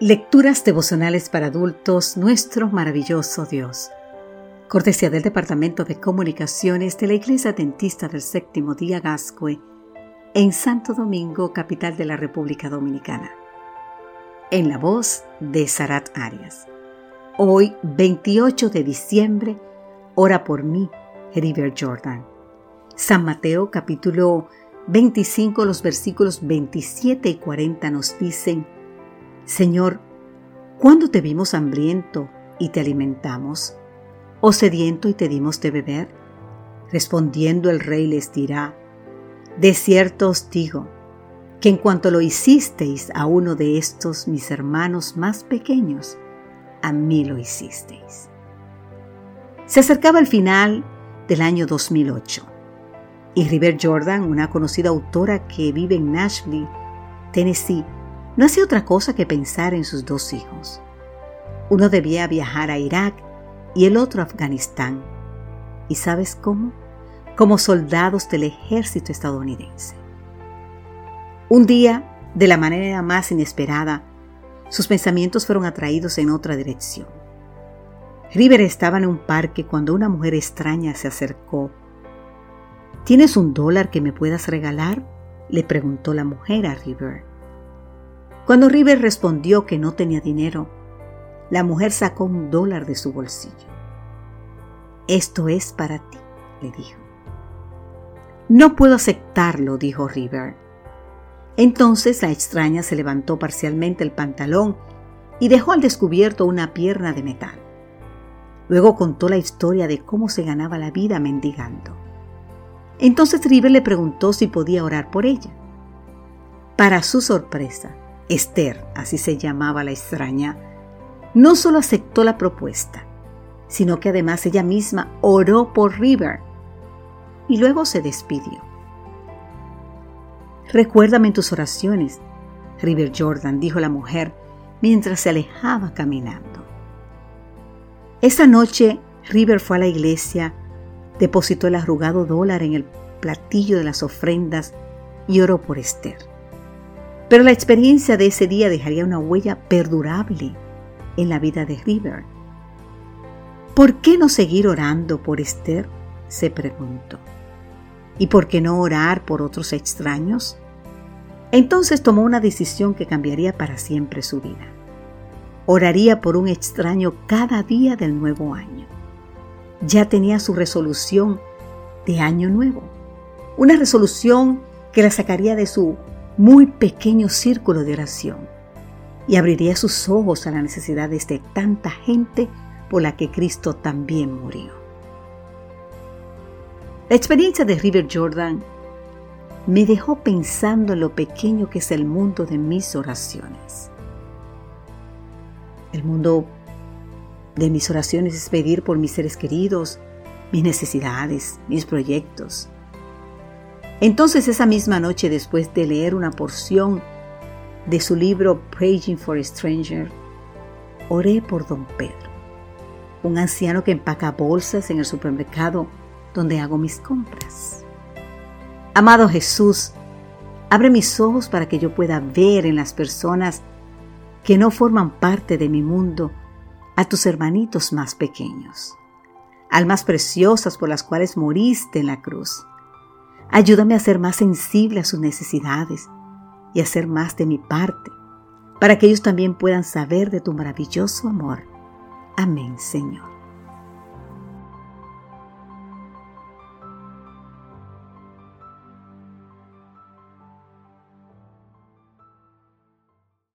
Lecturas devocionales para adultos, nuestro maravilloso Dios. Cortesía del Departamento de Comunicaciones de la Iglesia Dentista del Séptimo Día Gascue, en Santo Domingo, capital de la República Dominicana. En la voz de Sarat Arias. Hoy, 28 de diciembre, ora por mí, River Jordan. San Mateo capítulo 25, los versículos 27 y 40 nos dicen, Señor, ¿cuándo te vimos hambriento y te alimentamos? ¿O sediento y te dimos de beber? Respondiendo el rey les dirá, De cierto os digo, que en cuanto lo hicisteis a uno de estos mis hermanos más pequeños, a mí lo hicisteis. Se acercaba el final del año 2008 y River Jordan, una conocida autora que vive en Nashville, Tennessee, no hacía otra cosa que pensar en sus dos hijos. Uno debía viajar a Irak y el otro a Afganistán. ¿Y sabes cómo? Como soldados del ejército estadounidense. Un día, de la manera más inesperada, sus pensamientos fueron atraídos en otra dirección. River estaba en un parque cuando una mujer extraña se acercó. ¿Tienes un dólar que me puedas regalar? le preguntó la mujer a River. Cuando River respondió que no tenía dinero, la mujer sacó un dólar de su bolsillo. Esto es para ti, le dijo. No puedo aceptarlo, dijo River. Entonces la extraña se levantó parcialmente el pantalón y dejó al descubierto una pierna de metal. Luego contó la historia de cómo se ganaba la vida mendigando. Entonces River le preguntó si podía orar por ella. Para su sorpresa, Esther, así se llamaba la extraña, no solo aceptó la propuesta, sino que además ella misma oró por River y luego se despidió. Recuérdame en tus oraciones, River Jordan, dijo la mujer mientras se alejaba caminando. Esa noche, River fue a la iglesia, depositó el arrugado dólar en el platillo de las ofrendas y oró por Esther. Pero la experiencia de ese día dejaría una huella perdurable en la vida de River. ¿Por qué no seguir orando por Esther? se preguntó. ¿Y por qué no orar por otros extraños? Entonces tomó una decisión que cambiaría para siempre su vida. Oraría por un extraño cada día del nuevo año. Ya tenía su resolución de año nuevo. Una resolución que la sacaría de su muy pequeño círculo de oración y abriría sus ojos a la necesidad de tanta gente por la que Cristo también murió. La experiencia de River Jordan me dejó pensando en lo pequeño que es el mundo de mis oraciones. El mundo de mis oraciones es pedir por mis seres queridos, mis necesidades, mis proyectos, entonces esa misma noche, después de leer una porción de su libro Praying for a Stranger, oré por don Pedro, un anciano que empaca bolsas en el supermercado donde hago mis compras. Amado Jesús, abre mis ojos para que yo pueda ver en las personas que no forman parte de mi mundo a tus hermanitos más pequeños, almas preciosas por las cuales moriste en la cruz Ayúdame a ser más sensible a sus necesidades y a ser más de mi parte, para que ellos también puedan saber de tu maravilloso amor. Amén, Señor.